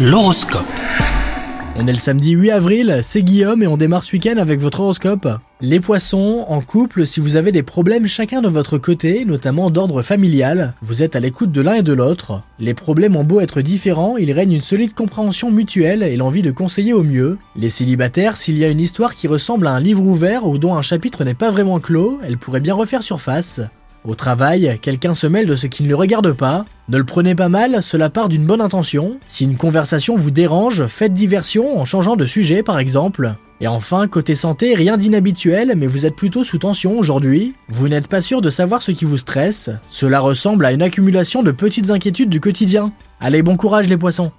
L'horoscope. On est le samedi 8 avril, c'est Guillaume et on démarre ce week-end avec votre horoscope. Les poissons, en couple, si vous avez des problèmes chacun de votre côté, notamment d'ordre familial, vous êtes à l'écoute de l'un et de l'autre. Les problèmes ont beau être différents, il règne une solide compréhension mutuelle et l'envie de conseiller au mieux. Les célibataires, s'il y a une histoire qui ressemble à un livre ouvert ou dont un chapitre n'est pas vraiment clos, elle pourrait bien refaire surface. Au travail, quelqu'un se mêle de ce qui ne le regarde pas. Ne le prenez pas mal, cela part d'une bonne intention. Si une conversation vous dérange, faites diversion en changeant de sujet par exemple. Et enfin, côté santé, rien d'inhabituel, mais vous êtes plutôt sous tension aujourd'hui. Vous n'êtes pas sûr de savoir ce qui vous stresse. Cela ressemble à une accumulation de petites inquiétudes du quotidien. Allez, bon courage les poissons